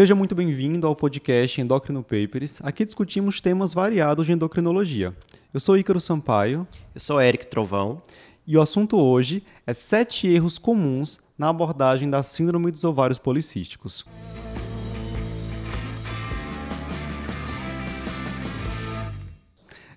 Seja muito bem-vindo ao podcast Endocrino Papers. Aqui discutimos temas variados de endocrinologia. Eu sou Ícaro Sampaio. Eu sou Eric Trovão. E o assunto hoje é sete erros comuns na abordagem da síndrome dos ovários policísticos.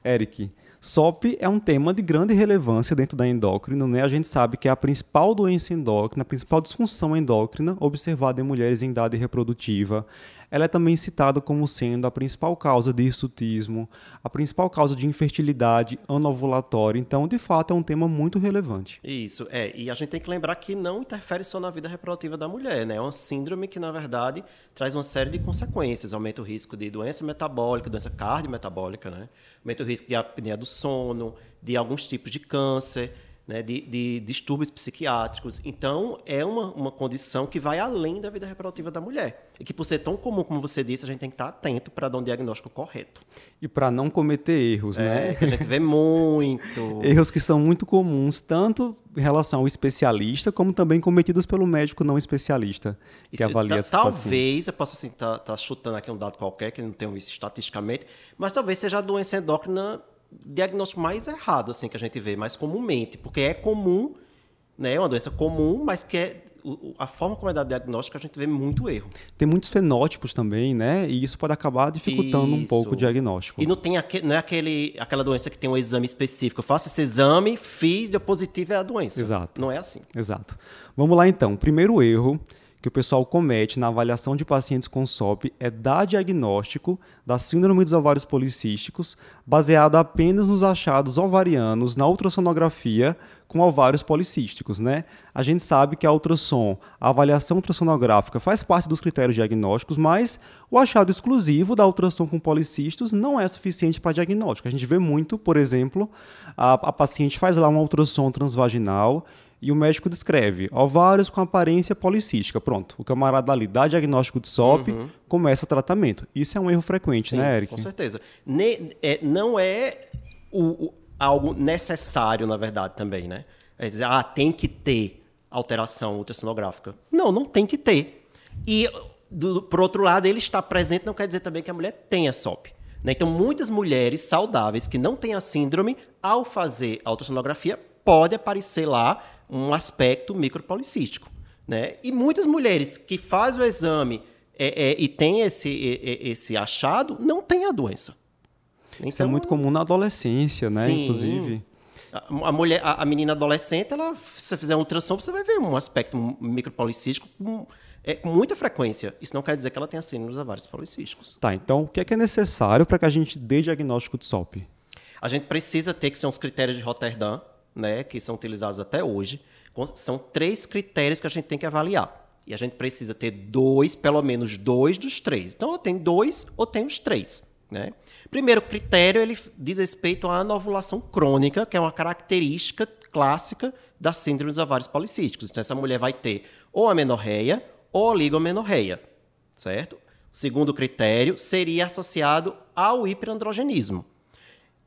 Eric, SOP é um tema de grande relevância dentro da endócrina, né? A gente sabe que é a principal doença endócrina, a principal disfunção endócrina observada em mulheres em idade reprodutiva. Ela é também citada como sendo a principal causa de hirsutismo, a principal causa de infertilidade anovulatória. Então, de fato, é um tema muito relevante. Isso, é. E a gente tem que lembrar que não interfere só na vida reprodutiva da mulher, né? É uma síndrome que, na verdade, traz uma série de consequências. Aumenta o risco de doença metabólica, doença cardiometabólica, né? Aumenta o risco de apneia do sono, de alguns tipos de câncer né, de, de, distúrbios psiquiátricos. Então, é uma, uma condição que vai além da vida reprodutiva da mulher. E que, por ser tão comum, como você disse, a gente tem que estar atento para dar um diagnóstico correto. E para não cometer erros, é, né? Que a gente vê muito. erros que são muito comuns, tanto em relação ao especialista, como também cometidos pelo médico não especialista, que isso, avalia esses Talvez, pacientes. eu possa assim, estar tá, tá chutando aqui um dado qualquer, que não tenho isso estatisticamente, mas talvez seja a doença endócrina diagnóstico mais errado assim que a gente vê mais comumente, porque é comum, né, é uma doença comum, mas que é a forma como é dado diagnóstico, a gente vê muito erro. Tem muitos fenótipos também, né? E isso pode acabar dificultando isso. um pouco o diagnóstico. E não tem aquele, não é aquele, aquela doença que tem um exame específico. Eu faço esse exame, fiz, deu positivo, é a doença. Exato. Não é assim. Exato. Vamos lá então. Primeiro erro que o pessoal comete na avaliação de pacientes com SOP é dar diagnóstico da síndrome dos ovários policísticos baseado apenas nos achados ovarianos na ultrassonografia com ovários policísticos, né? A gente sabe que a ultrassom, a avaliação ultrassonográfica faz parte dos critérios diagnósticos, mas o achado exclusivo da ultrassom com policistos não é suficiente para diagnóstico. A gente vê muito, por exemplo, a, a paciente faz lá uma ultrassom transvaginal e o médico descreve ovários com aparência policística. Pronto, o camarada ali dá diagnóstico de SOP, uhum. começa tratamento. Isso é um erro frequente, Sim, né, Eric? Com certeza. Ne é, não é o, o, algo necessário, na verdade, também, né? É dizer, ah, tem que ter alteração ultrassonográfica. Não, não tem que ter. E, do, por outro lado, ele estar presente não quer dizer também que a mulher tenha SOP. Né? Então, muitas mulheres saudáveis que não têm a síndrome, ao fazer a ultrassonografia, pode aparecer lá um aspecto micropolicístico. Né? E muitas mulheres que fazem o exame é, é, e têm esse, é, esse achado, não têm a doença. Então, Isso é então, muito comum na adolescência, né? Sim. Inclusive. A, mulher, a, a, menina adolescente, ela, se você fizer um ultrassom, você vai ver um aspecto micropolicístico com, é, com muita frequência. Isso não quer dizer que ela tenha síndrome dos ovários policísticos. Tá, então o que é, que é necessário para que a gente dê diagnóstico de SOP? A gente precisa ter que ser os critérios de Rotterdam, né, que são utilizados até hoje, são três critérios que a gente tem que avaliar. E a gente precisa ter dois, pelo menos dois dos três. Então, eu tenho dois ou tenho os três. Né? Primeiro critério, ele diz respeito à anovulação crônica, que é uma característica clássica da síndrome dos ovários policísticos. Então, essa mulher vai ter ou amenorreia ou oligomenorreia, certo? O segundo critério seria associado ao hiperandrogenismo.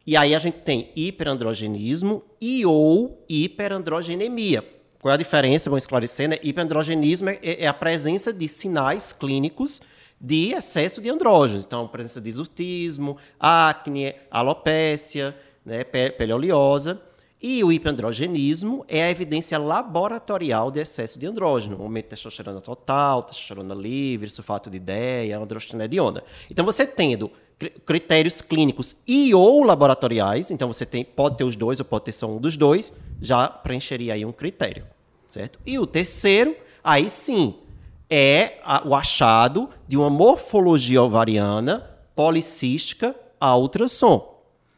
E aí a gente tem hiperandrogenismo e ou hiperandrogenemia. Qual é a diferença? Vamos esclarecer, né? Hiperandrogenismo é, é a presença de sinais clínicos de excesso de andrógenos. Então, presença de exotismo, acne, alopécia, né, pele oleosa. E o hiperandrogenismo é a evidência laboratorial de excesso de andrógeno, aumento de testosterona total, testosterona livre, sulfato de ideia, androstenediona. Então, você tendo critérios clínicos e ou laboratoriais, então você tem, pode ter os dois ou pode ter só um dos dois, já preencheria aí um critério, certo? E o terceiro, aí sim, é a, o achado de uma morfologia ovariana policística a ultrassom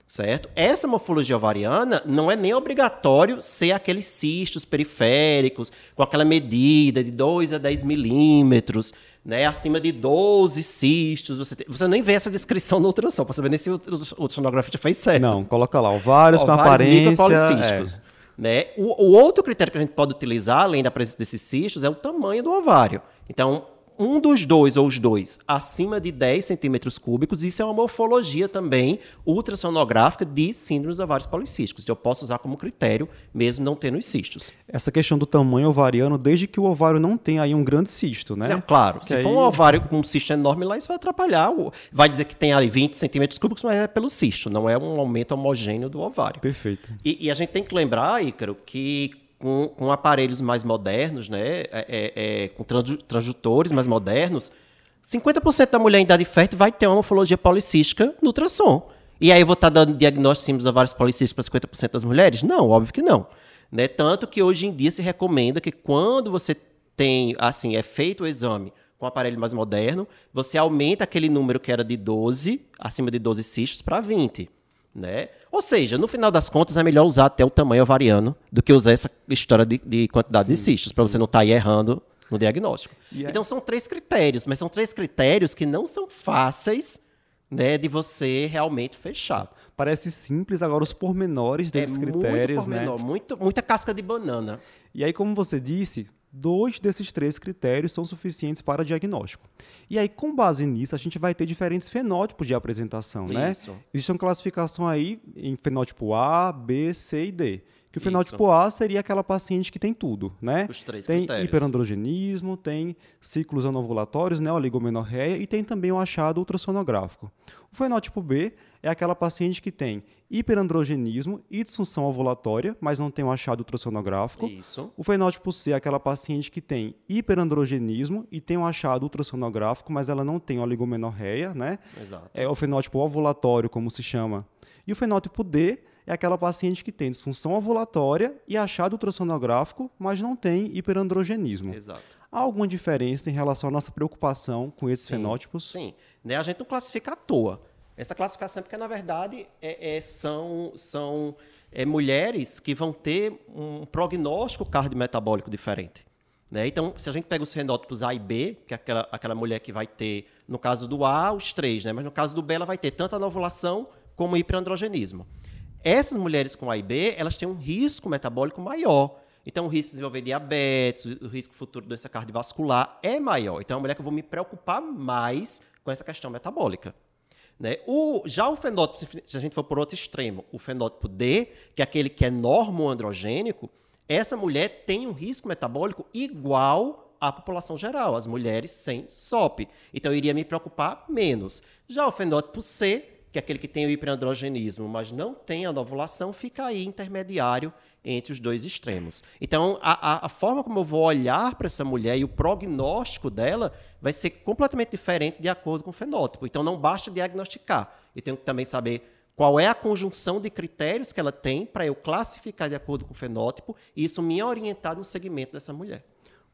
certo? Essa morfologia ovariana não é nem obrigatório ser aqueles cistos periféricos com aquela medida de 2 a 10 milímetros, né? Acima de 12 cistos. Você, tem, você nem vê essa descrição no ultrassom, para saber nem se o ultrassonografia já fez certo. Não, coloca lá, ovários, com aparência... É. Né? O, o outro critério que a gente pode utilizar, além da presença desses cistos, é o tamanho do ovário. Então, um dos dois ou os dois acima de 10 centímetros cúbicos, isso é uma morfologia também ultrassonográfica de síndromes ovários policísticos. Eu posso usar como critério, mesmo não tendo os cistos. Essa questão do tamanho ovariano, desde que o ovário não tenha aí um grande cisto, né? É, claro, se Que for aí- um ovário com um cisto enorme lá, isso vai atrapalhar. Vai dizer que tem ali 20 centímetros cúbicos, mas é pelo cisto, não é um aumento homogêneo do ovário. Perfeito. E, e a gente tem que lembrar, Ícaro, que com, com aparelhos mais modernos, né, é- é- é, com transdutores mais modernos, 50% da mulher em idade fértil vai ter uma morfologia policística no ultrassom. E aí eu vou estar dando diagnóstico de síndromes ovários policísticos para 50% das mulheres? Não, óbvio que não. Né? Tanto que hoje em dia se recomenda que quando você tem, assim, é feito o exame com um aparelho mais moderno, você aumenta aquele número que era de 12, acima de 12 cistos, para 20. Né? Ou seja, no final das contas, é melhor usar até o tamanho ovariano do que usar essa história de, de quantidade de cistos, para você não estar aí errando no diagnóstico. E é- Então, são três critérios, mas são três critérios que não são fáceis né, de você realmente fechar. Parece simples, agora os pormenores desses é critérios, muito né? pormenor, muito, muita casca de banana. E aí, como você disse, dois desses três critérios são suficientes para diagnóstico. E aí, com base nisso, a gente vai ter diferentes fenótipos de apresentação, né? Isso. Existe uma classificação aí em fenótipo A, B, C e D. Que o Isso. fenótipo A seria aquela paciente que tem tudo, né? Os três tem critérios. hiperandrogenismo, tem ciclos anovulatórios, né, oligomenorreia, e tem também o achado ultrassonográfico. O fenótipo B é aquela paciente que tem hiperandrogenismo e disfunção ovulatória, mas não tem o achado ultrassonográfico. Isso. O fenótipo C é aquela paciente que tem hiperandrogenismo e tem um achado ultrassonográfico, mas ela não tem oligomenorreia, né? Exato. É o fenótipo ovulatório, como se chama. E o fenótipo D é aquela paciente que tem disfunção ovulatória e achado ultrassonográfico, mas não tem hiperandrogenismo. Exato. Há alguma diferença em relação à nossa preocupação com esses Sim, fenótipos? Sim. Né, a gente não classifica à toa. Essa classificação é porque, na verdade, é- é- são, são é, mulheres que vão ter um prognóstico cardiometabólico diferente. Né? Então, se a gente pega os fenótipos A e B, que é aquela, aquela mulher que vai ter, no caso do A, os três, né? mas no caso do B, ela vai ter tanto a ovulação como o hiperandrogenismo. Essas mulheres com A e B, elas têm um risco metabólico maior. Então, o risco de desenvolver diabetes, o risco futuro de doença cardiovascular é maior. Então, é uma mulher que eu vou me preocupar mais com essa questão metabólica. Né? O, já o fenótipo, se a gente for por outro extremo, o fenótipo D, que é aquele que é normoandrogênico, essa mulher tem um risco metabólico igual à população geral, as mulheres sem SOP. Então, eu iria me preocupar menos. Já o fenótipo C, que é aquele que tem o hiperandrogenismo, mas não tem a ovulação, fica aí intermediário entre os dois extremos. Então, a, a- a forma como eu vou olhar para essa mulher e o prognóstico dela vai ser completamente diferente de acordo com o fenótipo. Então, não basta diagnosticar. Eu tenho que também saber qual é a conjunção de critérios que ela tem para eu classificar de acordo com o fenótipo e isso me orientar no segmento dessa mulher.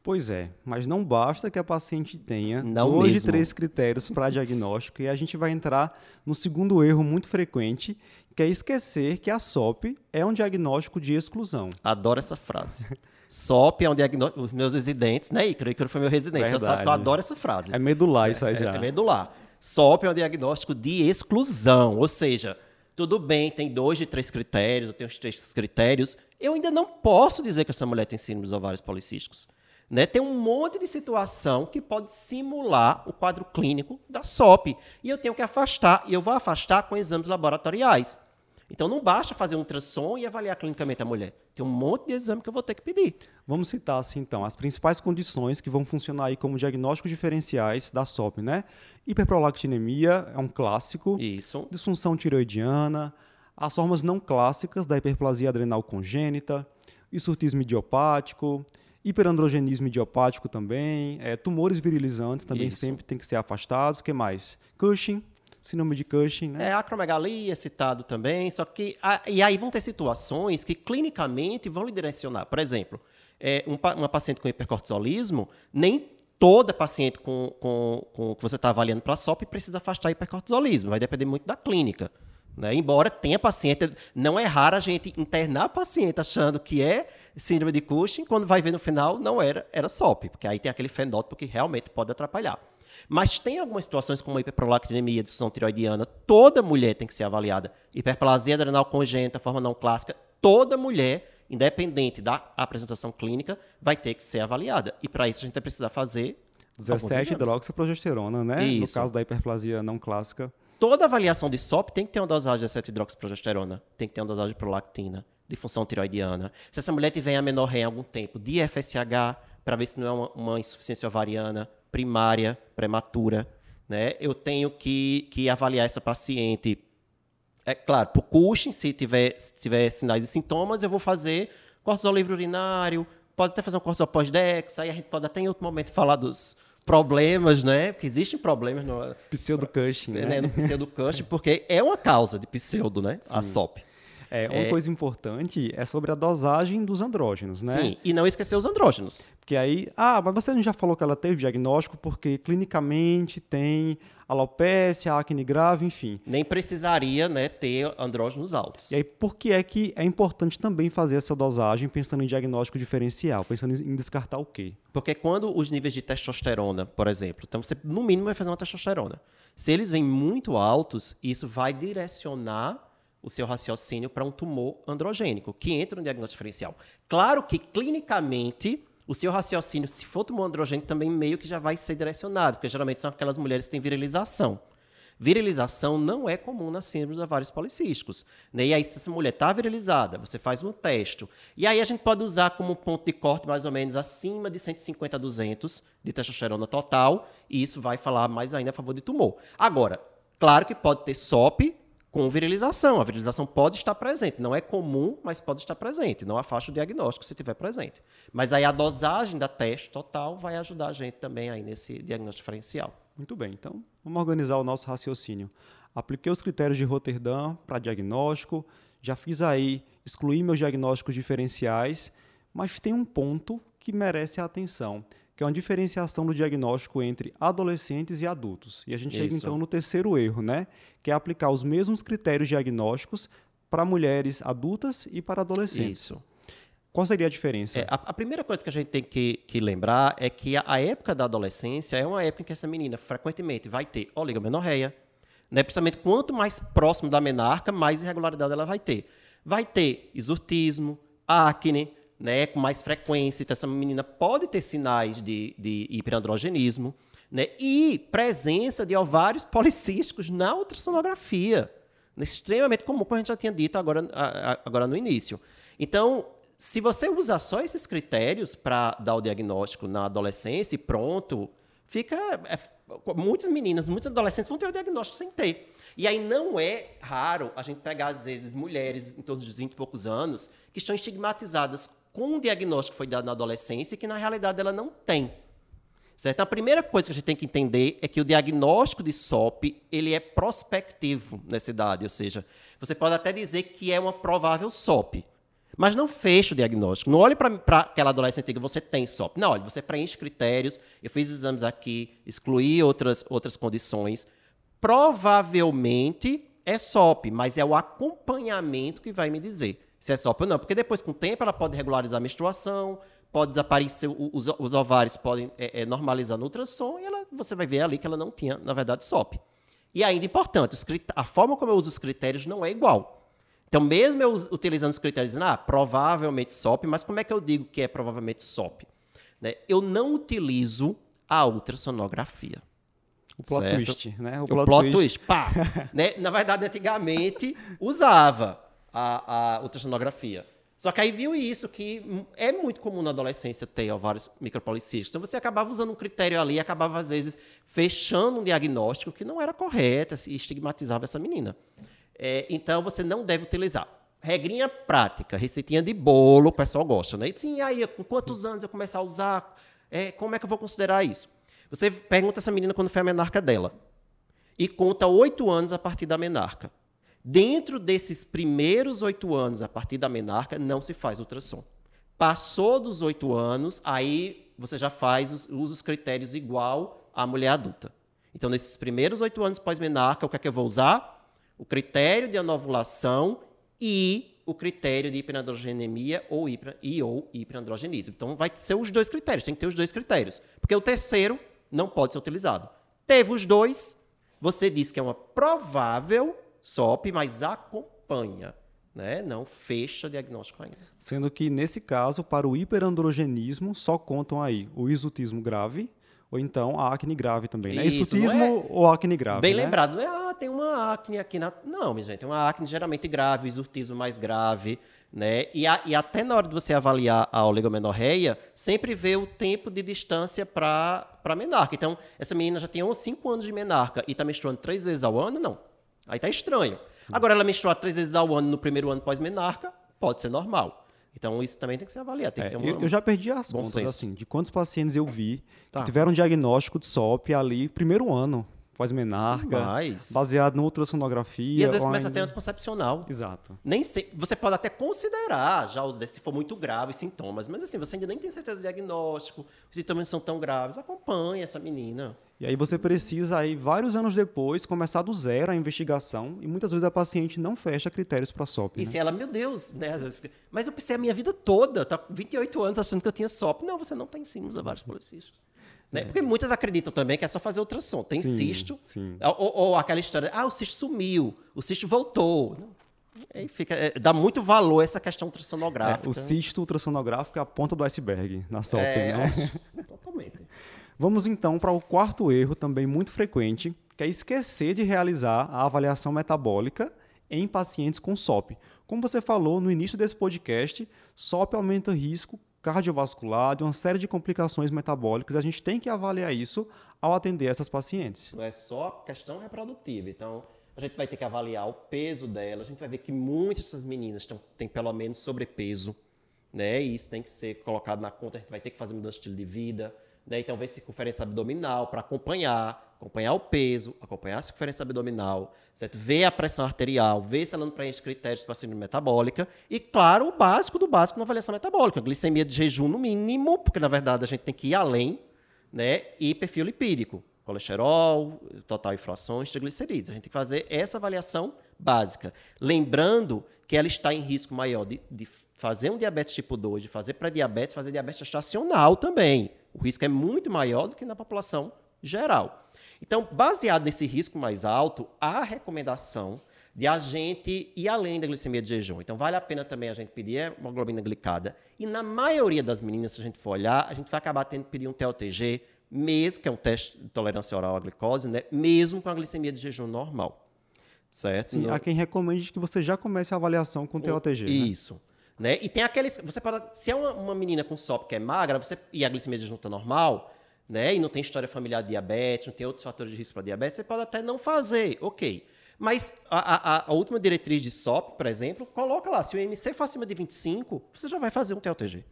Pois é, mas não basta que a paciente tenha Não dois mesmo. de três critérios para diagnóstico e a gente vai entrar no segundo erro muito frequente, que é esquecer que a SOP é um diagnóstico de exclusão. Adoro essa frase. SOP é um diagnóstico. Os meus residentes, né, Ícaro? Ícaro foi meu residente. Já sabe que eu Verdade. adoro essa frase. É medular isso aí É- já. É medular. SOP é um diagnóstico de exclusão, ou seja, tudo bem, tem dois de três critérios, eu tenho os três critérios, eu ainda não posso dizer que essa mulher tem síndrome dos ovários policísticos. Né? Tem um monte de situação que pode simular o quadro clínico da SOP. E eu tenho que afastar, e eu vou afastar com exames laboratoriais. Então não basta fazer um ultrassom e avaliar clinicamente a mulher. Tem um monte de exame que eu vou ter que pedir. Vamos citar assim então as principais condições que vão funcionar aí como diagnósticos diferenciais da SOP, né? Hiperprolactinemia é um clássico. Isso. disfunção tiroidiana, as formas não clássicas da hiperplasia adrenal congênita, hisurtismo idiopático, hiperandrogenismo idiopático também, é, tumores virilizantes também Isso. sempre tem que ser afastados. O que mais? Cushing, síndrome de Cushing, né? É, acromegalia é citado também, só que. a- e aí vão ter situações que clinicamente vão lhe direcionar. Por exemplo, é, um uma paciente com hipercortisolismo, nem toda paciente com, com, com que você está avaliando para SOP precisa afastar hipercortisolismo, vai depender muito da clínica. Né? Embora tenha paciente, não é raro a gente internar paciente achando que é síndrome de Cushing, quando vai ver no final não era, era SOP, porque aí tem aquele fenótipo que realmente pode atrapalhar. Mas tem algumas situações como a hiperprolactinemia, disfunção tiroidiana, toda mulher tem que ser avaliada. Hiperplasia adrenal congênita, forma não clássica, toda mulher, independente da apresentação clínica, vai ter que ser avaliada. E para isso a gente vai precisar fazer 17 hidroxiprogesterona, né? Isso. No caso da hiperplasia não clássica. Toda avaliação de SOP tem que ter uma dosagem de 17 hidroxiprogesterona, tem que ter uma dosagem de prolactina, de função tiroidiana. Se essa mulher tiver amenorreia em algum tempo, de FSH, para ver se não é uma, uma, insuficiência ovariana primária, prematura, né? Eu tenho que, que avaliar essa paciente. É claro, por Cushing, se tiver, se tiver sinais e sintomas, eu vou fazer cortisol livre urinário, pode até fazer um cortisol pós-dex, aí a gente pode até em outro momento falar dos problemas, né? Porque existem problemas no pseudo-Cushing, né? né? No pseudo-Cushing, porque é uma causa de pseudo, né? Sim. A SOP. É, uma é... coisa importante é sobre a dosagem dos andrógenos, né? Sim, e não esquecer os andrógenos. Porque aí, ah, mas você já falou que ela teve diagnóstico porque clinicamente tem alopecia, acne grave, enfim. Nem precisaria, né, ter andrógenos altos. E aí, por que é que é importante também fazer essa dosagem pensando em diagnóstico diferencial, pensando em descartar o quê? Porque quando os níveis de testosterona, por exemplo, então você no mínimo vai fazer uma testosterona. Se eles vêm muito altos, isso vai direcionar o seu raciocínio para um tumor androgênico, que entra no diagnóstico diferencial. Claro que clinicamente o seu raciocínio, se for tumor androgênico, também meio que já vai ser direcionado, porque geralmente são aquelas mulheres que têm virilização. Virilização não é comum nas síndromes ovários policísticos. Né? E aí, se essa mulher está virilizada, você faz um teste. E aí a gente pode usar como ponto de corte mais ou menos acima de 150 a 200 de testosterona total, e isso vai falar mais ainda a favor de tumor. Agora, claro que pode ter SOP com virilização. A virilização pode estar presente. Não é comum, mas pode estar presente. Não afasta o diagnóstico se estiver presente. Mas aí a dosagem da teste total vai ajudar a gente também aí nesse diagnóstico diferencial. Muito bem. Então, vamos organizar o nosso raciocínio. Apliquei os critérios de Rotterdam para diagnóstico. Já fiz aí, excluí meus diagnósticos diferenciais. Mas tem um ponto que merece a atenção que é uma diferenciação do diagnóstico entre adolescentes e adultos. E a gente Isso. chega então no terceiro erro, né? Que é aplicar os mesmos critérios diagnósticos para mulheres adultas e para adolescentes. Isso. Qual seria a diferença? É, a, a, primeira coisa que a gente tem que, que lembrar é que a, a, época da adolescência é uma época em que essa menina frequentemente vai ter oligomenorreia, né? principalmente quanto mais próximo da menarca, mais irregularidade ela vai ter. Vai ter exortismo, acne, né, com mais frequência. Então, essa menina pode ter sinais de, de hiperandrogenismo né, e presença de ovários policísticos na ultrassonografia. Extremamente comum, como a gente já tinha dito agora, agora no início. Então, se você usa só esses critérios para dar o diagnóstico na adolescência e pronto, fica. É, muitas meninas, muitos adolescentes vão ter o diagnóstico sem ter. E aí não é raro a gente pegar, às vezes, mulheres em torno dos 20 e poucos anos que estão estigmatizadas com um diagnóstico que foi dado na adolescência e que, na realidade, ela não tem. Certo? A primeira coisa que a gente tem que entender é que o diagnóstico de SOP ele é prospectivo nessa idade, ou seja, você pode até dizer que é uma provável SOP, mas não fecha o diagnóstico. Não olhe para aquela adolescente que você tem SOP. Não, olhe, você preenche critérios, eu fiz exames aqui, excluí outras, outras condições. Provavelmente é SOP, mas é o acompanhamento que vai me dizer se é SOP ou não. Porque depois, com o tempo, ela pode regularizar a menstruação, pode desaparecer, os, os ovários podem é, é, normalizar no ultrassom e ela, você vai ver ali que ela não tinha, na verdade, SOP. E ainda importante, a forma como eu uso os critérios não é igual. Então, mesmo eu utilizando os critérios, dizendo, ah, provavelmente SOP, mas como é que eu digo que é provavelmente SOP? Né? Eu não utilizo a ultrassonografia. O plot certo? twist, né? O, o plot, plot twist. twist. Pá! né? Na verdade, antigamente usava a, a ultrassonografia. Só que aí viu isso, que é muito comum na adolescência ter ovários micropolicísticos. Então você acabava usando um critério ali acabava, às vezes, fechando um diagnóstico que não era correto e estigmatizava essa menina. É, então você não deve utilizar. Regrinha prática, receitinha de bolo, o pessoal gosta, né? E sim, aí, com quantos anos eu começar a usar? É, como é que eu vou considerar isso? Você pergunta essa menina quando foi a menarca dela. E conta oito anos a partir da menarca. Dentro desses primeiros oito anos, a partir da menarca, não se faz ultrassom. Passou dos oito anos, aí você já faz, usa os critérios igual à mulher adulta. Então, nesses primeiros oito anos pós-menarca, o que é que eu vou usar? O critério de anovulação e o critério de hiperandrogenemia ou, hiper, e ou hiperandrogenismo. Então, vai ser os dois critérios, tem que ter os dois critérios. Porque o terceiro não pode ser utilizado. Teve os dois, você diz que é uma provável SOP, mas acompanha, né? não fecha diagnóstico ainda. Sendo que, nesse caso, para o hiperandrogenismo, só contam aí o isotismo grave, ou então a acne grave também, né? Isso, não é- ou acne grave, Bem né? lembrado, não é, ah, tem uma acne aqui na. Não, minha gente, tem uma acne geralmente grave, exurtismo mais grave, né? E, a- e até na hora de você avaliar a oligomenorreia, sempre vê o tempo de distância para menarca. Então, essa menina já tem uns 5 anos de menarca e está menstruando três vezes ao ano? Não. Aí tá estranho. Agora, ela menstruar três vezes ao ano no primeiro ano pós-menarca, pode ser normal. Então, isso também tem que ser avaliado. Tem É, que uma... eu, já perdi as contas, senso. assim, de quantos pacientes eu vi Tá. que tiveram um diagnóstico de SOP ali, primeiro ano, pós-menarca, Mas- baseado na ultrassonografia. E às vezes começa a ter ainda- anticoncepcional. Exato. Nem sei, você pode até considerar já os se for muito grave os sintomas, mas assim, você ainda nem tem certeza do diagnóstico, os sintomas não são tão graves, acompanhe essa menina. E aí você precisa, aí, vários anos depois, começar do zero a investigação e muitas vezes a paciente não fecha critérios para SOP. E né? se ela, meu Deus, né? mas eu pensei a minha vida toda, tá com 28 anos achando que eu tinha SOP. Não, você não tem sim, usa vários policistas. Né? Porque muitas acreditam também que é só fazer ultrassom. Tem É. Sim, cisto, sim. Ou, ou- aquela história, ah, o cisto sumiu, o cisto voltou. Não, Aí fica, é, dá muito valor essa questão É, ultrassonográfica. o cisto ultrassonográfico é a ponta do iceberg na SOP, É, né? Vamos então para o quarto erro, também muito frequente, que é esquecer de realizar a avaliação metabólica em pacientes com SOP. Como você falou no início desse podcast, SOP aumenta o risco cardiovascular de uma série de complicações metabólicas. A gente tem que avaliar isso ao atender essas pacientes. Não é só questão reprodutiva. Então, a gente vai ter que avaliar o peso dela. A gente vai ver que muitas dessas meninas tão, têm pelo menos sobrepeso, né? E isso tem que ser colocado na conta. A gente vai ter que fazer mudança de estilo de vida, né? Então, ver circunferência abdominal para acompanhar, acompanhar o peso, acompanhar a circunferência abdominal, certo? Ver a pressão arterial, ver se ela não preenche critérios para síndrome metabólica e, claro, o básico do básico na avaliação metabólica, glicemia de jejum no mínimo, porque na verdade a gente tem que ir além, né? E perfil lipídico, colesterol, total inflações, triglicerídeos. A gente tem que fazer essa avaliação básica. Lembrando que ela está em risco maior de, de fazer um diabetes tipo 2, de fazer pré-diabetes, fazer diabetes gestacional também. O risco é muito maior do que na população geral. Então, baseado nesse risco mais alto, há a recomendação de a gente ir além da glicemia de jejum. Então, vale a pena também a gente pedir hemoglobina glicada. E na maioria das meninas, se a gente for olhar, a gente vai acabar tendo que pedir um TOTG, mesmo que é um teste de tolerância oral à glicose, né? mesmo com a glicemia de jejum normal. Certo? Sim, Senão- há quem recomende que você já comece a avaliação com TOTG. né? Isso. Né? E tem aqueles. Você pode, se é uma, uma menina com SOP que é magra, você, e a glicemia está normal, né? E não tem história familiar de diabetes, não tem outros fatores de risco para diabetes, você pode até não fazer, ok. Mas a, a- a última diretriz de SOP, por exemplo, coloca lá, se o IMC for acima de 25, você já vai fazer um TOTG.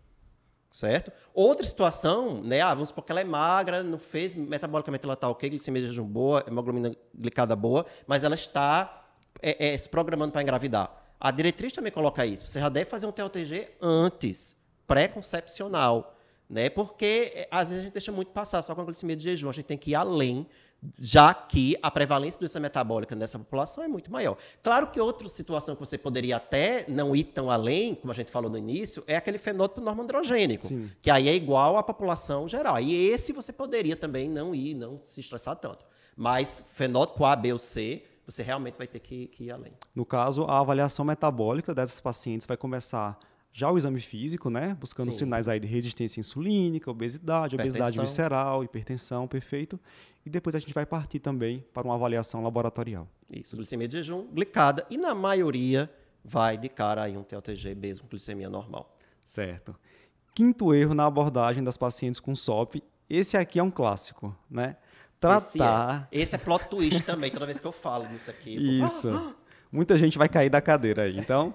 Certo? Outra situação, né? Ah, vamos supor que ela é magra, não fez, metabolicamente ela está ok, glicemia de jejum boa, hemoglobina glicada boa, mas ela está é, é, se programando para engravidar. A diretriz também coloca isso. Você já deve fazer um TOTG antes, pré-concepcional, né? Porque é, às vezes a gente deixa muito passar só com a glicemia de jejum. A gente tem que ir além, já que a prevalência de doença metabólica nessa população é muito maior. Claro que outra situação que você poderia até não ir tão além, como a gente falou no início, é aquele fenótipo normoandrogênico, Sim. que aí é igual à população geral. E esse você poderia também não ir, não se estressar tanto. Mas fenótipo A, B ou C, você realmente vai ter que, que ir além. No caso, a avaliação metabólica dessas pacientes vai começar já o exame físico, né? Buscando Sim. sinais aí de resistência insulínica, obesidade, obesidade visceral, hipertensão, perfeito. E depois a gente vai partir também para uma avaliação laboratorial. Isso, glicemia de jejum, glicada, e na maioria vai de cara aí um TOTG mesmo, glicemia normal. Certo. Quinto erro na abordagem das pacientes com SOP. Esse aqui é um clássico, né? Tratar. Esse é, esse é plot twist também, toda vez que eu falo nisso aqui. Isso. Muita gente vai cair da cadeira aí. Então,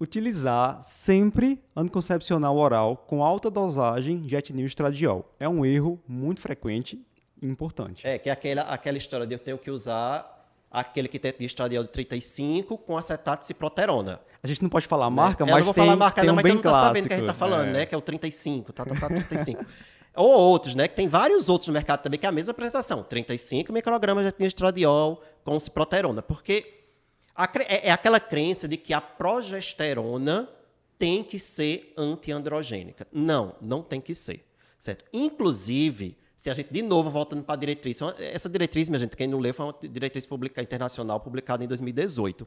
utilizar sempre anticoncepcional oral com alta dosagem de etinil estradiol. É um erro muito frequente e importante. É, que é aquela, aquela história de eu tenho que usar aquele que tem de estradiol de 35 com acetato de ciproterona. A gente não pode falar a marca, Eu mas não vou tem, falar marca tem não, um mas bem mundo tá sabendo o que a gente tá clássico, falando, é. né? Que é o 35, tá, tá, tá, 35. Ou outros, né? Que tem vários outros no mercado também, que é a mesma apresentação. 35 microgramas de estradiol com ciproterona. Porque a é, é aquela crença de que a progesterona tem que ser antiandrogênica. Não, não tem que ser. Certo? Inclusive, se a gente, de novo, voltando para a diretriz, essa diretriz, minha gente, quem não leu, foi uma diretriz publica, internacional publicada em 2018.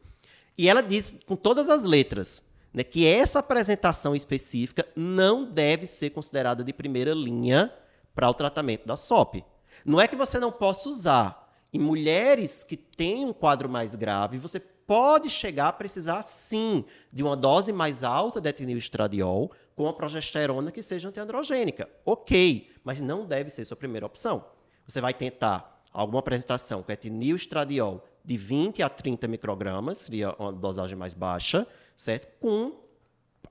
E ela diz, com todas as letras, né, que essa apresentação específica não deve ser considerada de primeira linha para o tratamento da SOP. Não é que você não possa usar. Em mulheres que têm um quadro mais grave, você pode chegar a precisar, sim, de uma dose mais alta de etilneoestradiol com a progesterona que seja antiandrogênica. Ok, mas não deve ser sua primeira opção. Você vai tentar alguma apresentação com etilneoestradiol de 20 a 30 microgramas, seria uma dosagem mais baixa, certo? Com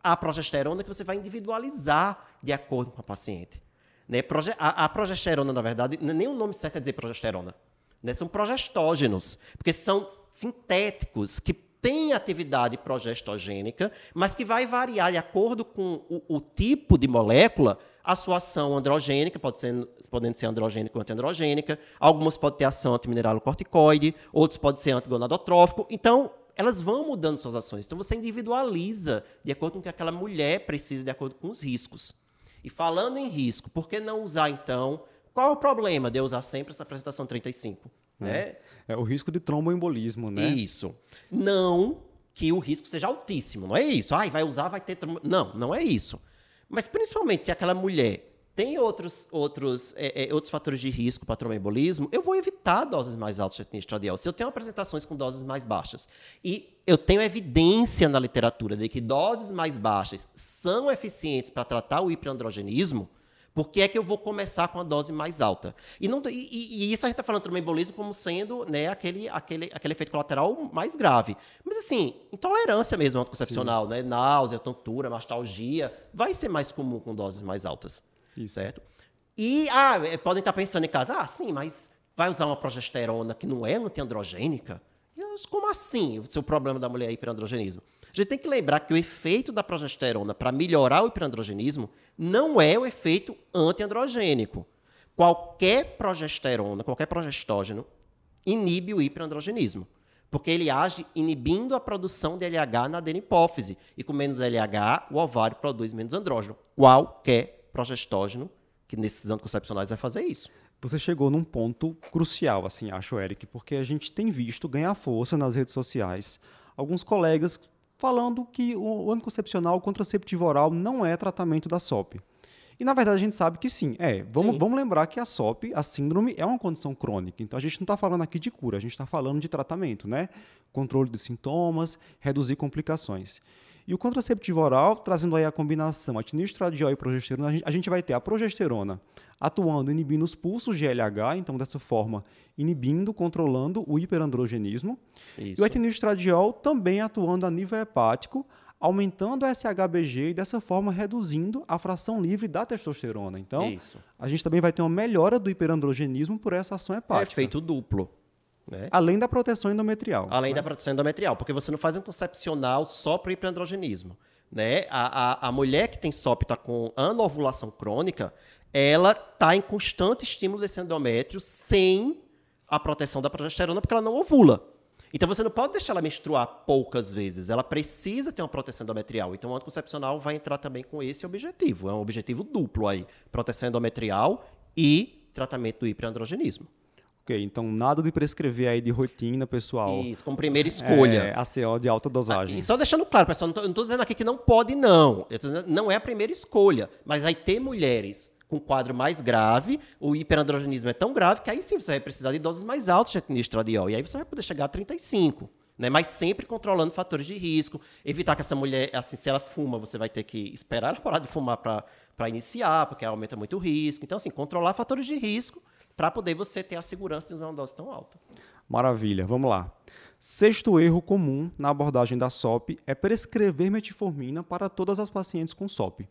a progesterona que você vai individualizar de acordo com a paciente. Né? A, a progesterona, na verdade, nem o nome certo é dizer progesterona. Né? São progestógenos, porque são sintéticos que têm atividade progestogênica, mas que vai variar de acordo com o, o tipo de molécula a sua ação androgênica, pode ser, podendo ser androgênica ou antiandrogênica, algumas podem ter ação antimineralocorticoide, outros podem ser antigonadotrófico. Então, elas vão mudando suas ações. Então, você individualiza de acordo com o que aquela mulher precisa, de acordo com os riscos. E falando em risco, por que não usar, então, qual é o problema de eu usar sempre essa apresentação 35? É, né? é o risco de tromboembolismo, né? Isso. Não que o risco seja altíssimo, não é isso. Ai, vai usar, vai ter trombo... Não, não é isso. Mas principalmente se aquela mulher tem outros, outros, é, é, outros fatores de risco para tromboembolismo, eu vou evitar doses mais altas de estradiol. Se eu tenho apresentações com doses mais baixas e eu tenho evidência na literatura de que doses mais baixas são eficientes para tratar o hiperandrogenismo, por que é que eu vou começar com a dose mais alta? E, não, e, e isso a gente está falando do como sendo né, aquele, aquele, aquele efeito colateral mais grave. Mas, assim, intolerância mesmo anticoncepcional, né? náusea, tontura, mastalgia, vai ser mais comum com doses mais altas. Isso. Certo? E ah, é, podem estar pensando em casa, ah, sim, mas vai usar uma progesterona que não é antiandrogênica? Como assim o seu problema da mulher é hiperandrogenismo? A gente tem que lembrar que o efeito da progesterona para melhorar o hiperandrogenismo não é o efeito antiandrogênico. Qualquer progesterona, qualquer progestógeno, inibe o hiperandrogenismo. Porque ele age inibindo a produção de LH na adenipófise. E com menos LH, o ovário produz menos andrógeno. Qualquer progestógeno que nesses anticoncepcionais vai fazer isso. Você chegou num ponto crucial, assim, acho, Eric, porque a gente tem visto ganhar força nas redes sociais alguns colegas falando que o anticoncepcional, contraceptivo oral, não é tratamento da SOP. E na verdade a gente sabe que sim. É, vamos, sim. vamos lembrar que a SOP, a síndrome, é uma condição crônica. Então a gente não está falando aqui de cura, a gente está falando de tratamento, né? Controle de sintomas, reduzir complicações. E o contraceptivo oral, trazendo aí a combinação estradiol e progesterona, a gente vai ter a progesterona atuando, inibindo os pulsos de LH, então dessa forma, inibindo, controlando o hiperandrogenismo. Isso. E o estradiol também atuando a nível hepático, aumentando a SHBG e dessa forma reduzindo a fração livre da testosterona. Então, Isso. a gente também vai ter uma melhora do hiperandrogenismo por essa ação hepática. É efeito duplo. Né? Além da proteção endometrial. Além né? da proteção endometrial, porque você não faz anticoncepcional só para hiperandrogenismo. Né? A, a, a mulher que tem SOP está com anovulação crônica, ela está em constante estímulo desse endométrio sem a proteção da progesterona, porque ela não ovula. Então você não pode deixar ela menstruar poucas vezes, ela precisa ter uma proteção endometrial. Então o anticoncepcional vai entrar também com esse objetivo. É um objetivo duplo aí: proteção endometrial e tratamento do hiperandrogenismo. Ok, então nada de prescrever aí de rotina, pessoal. Isso, como primeira escolha. É, ACO de alta dosagem. Ah, e só deixando claro, pessoal, não estou dizendo aqui que não pode, não. Dizendo, não é a primeira escolha. Mas aí ter mulheres com quadro mais grave, o hiperandrogenismo é tão grave que aí sim você vai precisar de doses mais altas de etinistradiol. E aí você vai poder chegar a 35. Né? Mas sempre controlando fatores de risco, evitar que essa mulher, assim, se ela fuma, você vai ter que esperar ela parar de fumar para iniciar, porque aumenta muito o risco. Então, assim, controlar fatores de risco para poder você ter a segurança de usar uma dose tão alta. Maravilha, vamos lá. Sexto erro comum na abordagem da SOP é prescrever metformina para todas as pacientes com SOP.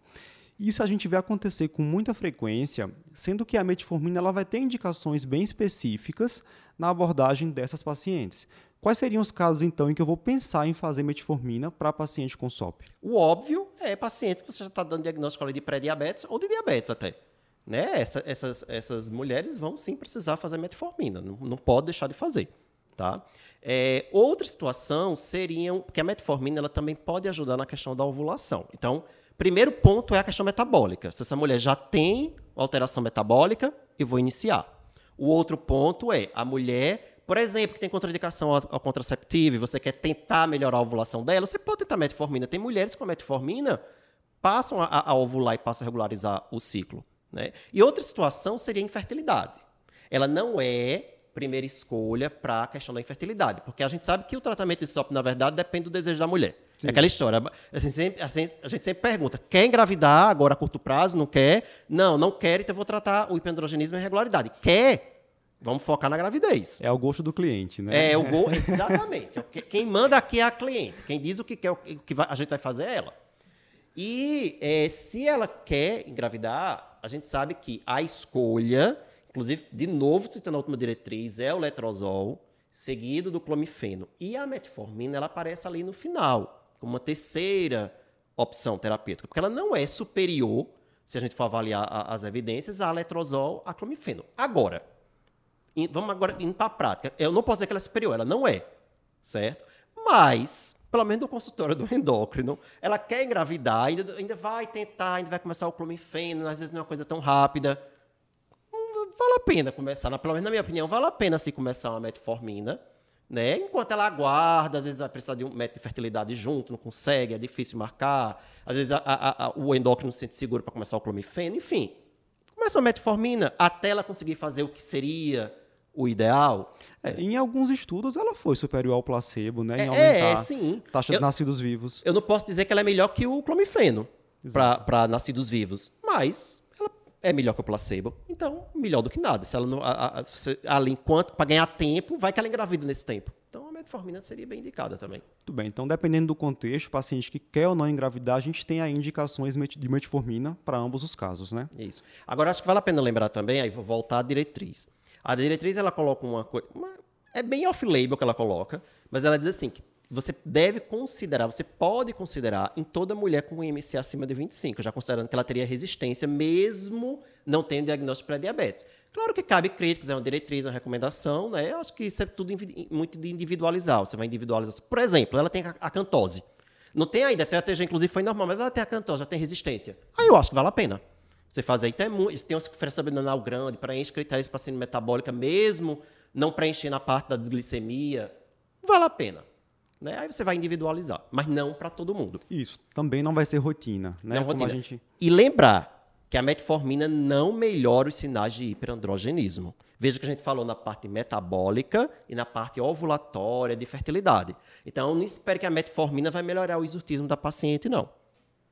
Isso a gente vê acontecer com muita frequência, sendo que a metformina ela vai ter indicações bem específicas na abordagem dessas pacientes. Quais seriam os casos, então, em que eu vou pensar em fazer metformina para paciente com SOP? O óbvio é pacientes que você já está dando diagnóstico de pré-diabetes ou de diabetes até né, essa, essas, essas mulheres vão sim precisar fazer metformina, não, não pode deixar de fazer. Tá? É, outra situação seriam que a metformina ela também pode ajudar na questão da ovulação. Então, primeiro ponto é a questão metabólica. Se essa mulher já tem alteração metabólica, eu vou iniciar. O outro ponto é a mulher, por exemplo, que tem contraindicação ao, contraceptivo e você quer tentar melhorar a ovulação dela, você pode tentar metformina. Tem mulheres com metformina passam a, a ovular e passam a regularizar o ciclo. Né? E outra situação seria a infertilidade. ela não é primeira escolha para a questão da infertilidade, porque a gente sabe que o tratamento de SOP, na verdade, depende do desejo da mulher. Sim. É aquela história. Assim, sempre, assim, a gente sempre pergunta: quer engravidar agora a curto prazo? Não quer? Não, não quer, então eu vou tratar o hiperandrogenismo e irregularidade. Quer? Vamos focar na gravidez. É o gosto do cliente, né? É o go... exatamente. Quem manda aqui é a cliente. Quem diz o que quer, o que a gente vai fazer é ela. E é, se ela quer engravidar, a gente sabe que a escolha, inclusive, de novo, citando a última diretriz, é o letrozol, seguido do clomifeno. E a metformina, ela aparece ali no final, como uma terceira opção terapêutica, porque ela não é superior, se a gente for avaliar as evidências, a letrozol, a clomifeno. Agora, vamos agora indo para a prática. Eu não posso dizer que ela é superior, ela não é, certo? Mas, pelo menos do consultório do endócrino, ela quer engravidar, ainda, ainda vai tentar, ainda vai começar o clomifeno, às vezes não é uma coisa tão rápida. Vale a pena começar, pelo menos na minha opinião, vale a pena se começar uma metformina, né? Enquanto ela aguarda, às vezes vai precisar de um método de fertilidade junto, não consegue, é difícil marcar, às vezes a, a, a, o endócrino se sente seguro para começar o clomifeno, enfim. Começa uma metformina até ela conseguir fazer o que seria o ideal. É, em alguns estudos ela foi superior ao placebo, né? Em é, aumentar é, sim. taxa eu, de nascidos vivos. Eu não posso dizer que ela é melhor que o clomifeno para nascidos vivos, mas é melhor que o placebo. Então, melhor do que nada. Se ela não, a, a, se, enquanto para ganhar tempo, vai que ela engravida nesse tempo. Então, a metformina seria bem indicada também. Tudo bem. Então, dependendo do contexto, paciente que quer ou não engravidar, a gente tem aí indicações de metformina para ambos os casos, né? Isso. Agora, acho que vale a pena lembrar também, aí vou voltar à diretriz a diretriz ela coloca uma coisa. É bem off-label que ela coloca, mas ela diz assim: que você deve considerar, você pode considerar em toda mulher com IMC acima de 25, já considerando que ela teria resistência, mesmo não tendo diagnóstico pré-diabetes. Claro que cabe críticas, é uma diretriz, é uma recomendação, né? Eu acho que isso é tudo muito de individualizar. Você vai individualizar. Por exemplo, ela tem a cantose. Não tem ainda, até a TG, inclusive, foi normal, mas ela tem a cantose, já tem resistência. Aí eu acho que vale a pena. Você faz aí, então é tem uma circunferência abdominal grande, preenche critérios para síndrome metabólica, mesmo não preenchendo a parte da desglicemia, vale a pena. Né? Aí você vai individualizar, mas não para todo mundo. Isso, também não vai ser rotina. Né? Não rotina. Gente... E lembrar que a metformina não melhora os sinais de hiperandrogenismo. Veja que a gente falou na parte metabólica e na parte ovulatória de fertilidade. Então, não espere que a metformina vai melhorar o exortismo da paciente, não.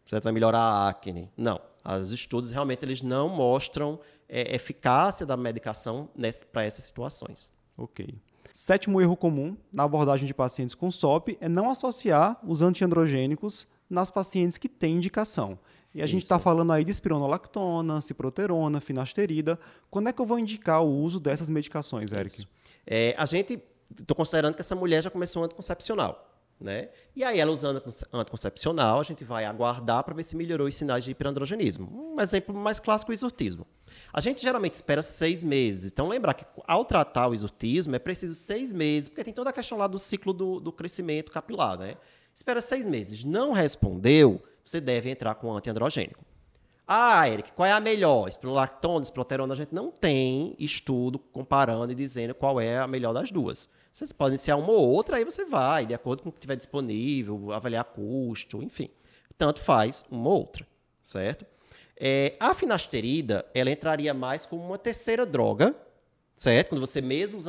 Certo? Vai melhorar a acne. Não. Os estudos realmente eles não mostram é, eficácia da medicação para essas situações. Ok. Sétimo erro comum na abordagem de pacientes com SOP é não associar os antiandrogênicos nas pacientes que têm indicação. E a Isso. gente está falando aí de espironolactona, ciproterona, finasterida. Quando é que eu vou indicar o uso dessas medicações, Eric? É, a gente, estou considerando que essa mulher já começou anticoncepcional. Né? E aí, ela usando anticoncepcional, a gente vai aguardar para ver se melhorou os sinais de hiperandrogenismo. Um exemplo mais clássico, o exortismo. A gente geralmente espera seis meses. Então, lembrar que ao tratar o exortismo é preciso seis meses, porque tem toda a questão lá do ciclo do, do crescimento capilar. Né? Espera seis meses. Não respondeu, você deve entrar com antiandrogênico. Ah, Eric, qual é a melhor? Espirulactona, esproterona, a gente não tem estudo comparando e dizendo qual é a melhor das duas. Você pode iniciar uma ou outra, aí você vai, de acordo com o que tiver disponível, avaliar custo, enfim. Tanto faz uma ou outra, certo? É, a finasterida, ela entraria mais como uma terceira droga, certo? Quando você mesmo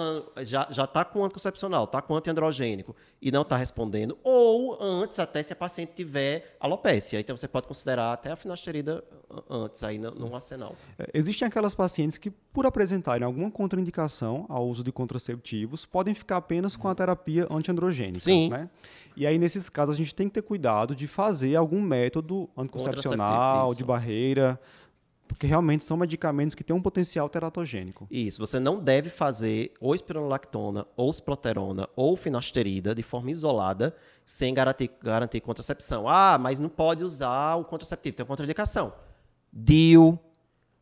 já está com anticoncepcional, está com antiandrogênico e não está respondendo, ou antes até se a paciente tiver alopécia. Então você pode considerar até a finasterida antes aí no, no arsenal. É, existem aquelas pacientes que, por apresentarem alguma contraindicação ao uso de contraceptivos, podem ficar apenas com a terapia antiandrogênica. Sim. Né? E aí, nesses casos, a gente tem que ter cuidado de fazer algum método anticoncepcional, de barreira, porque realmente são medicamentos que têm um potencial teratogênico. Isso, você não deve fazer ou espironolactona, ou ciproterona, ou finasterida de forma isolada, sem garantir, garantir contracepção. Ah, mas não pode usar o contraceptivo, tem contraindicação. DIU,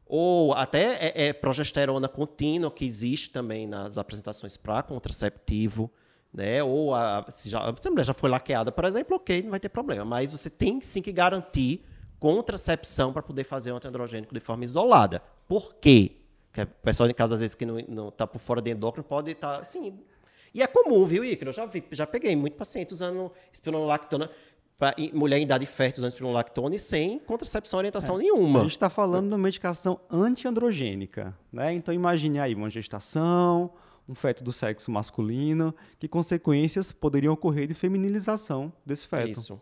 ou até é, é progesterona contínua, que existe também nas apresentações para contraceptivo, né? Ou a, se, já, se a mulher já foi laqueada, por exemplo, ok, não vai ter problema. Mas você tem sim que garantir contracepção para poder fazer um antiandrogênico de forma isolada. Por quê? Porque o pessoal em casa, às vezes, que não está por fora de endócrino, pode estar. Tá, assim, e é comum, viu, Ícaro? Eu já, vi, já peguei muito paciente usando espironolactona. para mulher em idade fértil usando espirulactone sem contracepção orientação é. nenhuma. A gente está falando de uma medicação antiandrogênica, né? Então imagine aí uma gestação, um feto do sexo masculino, que consequências poderiam ocorrer de feminilização desse feto. Isso.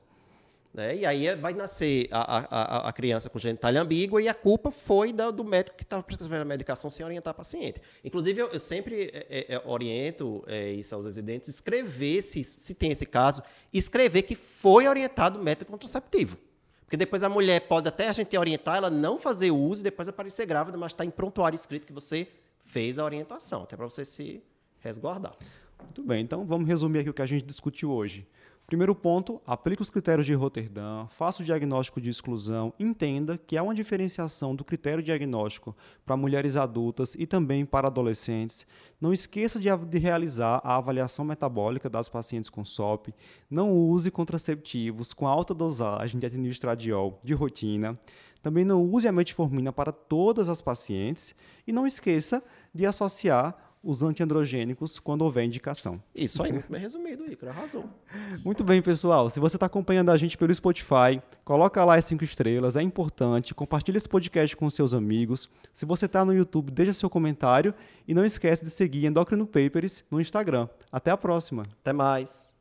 Né? E aí vai nascer a, a, a criança com genitália ambígua e a culpa foi da, do médico que estava prescrevendo a medicação sem orientar a paciente. Inclusive, eu, eu sempre é, é, é, oriento é, isso aos residentes, escrever, se, se tem esse caso, escrever que foi orientado o método contraceptivo. Porque depois a mulher pode até a gente orientar ela não fazer uso e depois aparecer grávida, mas está em prontuário escrito que você fez a orientação, até para você se resguardar. Muito bem, então vamos resumir aqui o que a gente discutiu hoje. Primeiro ponto, aplique os critérios de Roterdã, faça o diagnóstico de exclusão, entenda que há uma diferenciação do critério diagnóstico para mulheres adultas e também para adolescentes. Não esqueça de, de realizar a avaliação metabólica das pacientes com SOP. Não use contraceptivos com alta dosagem de estradiol de rotina. Também não use a metformina para todas as pacientes e não esqueça de associar os antiandrogênicos quando houver indicação. Isso aí, muito bem resumido, Icaro, arrasou. Muito bem, pessoal. Se você está acompanhando a gente pelo Spotify, coloca lá as cinco estrelas, é importante. Compartilhe esse podcast com seus amigos. Se você está no YouTube, deixa seu comentário e não esquece de seguir Endocrino Papers no Instagram. Até a próxima. Até mais.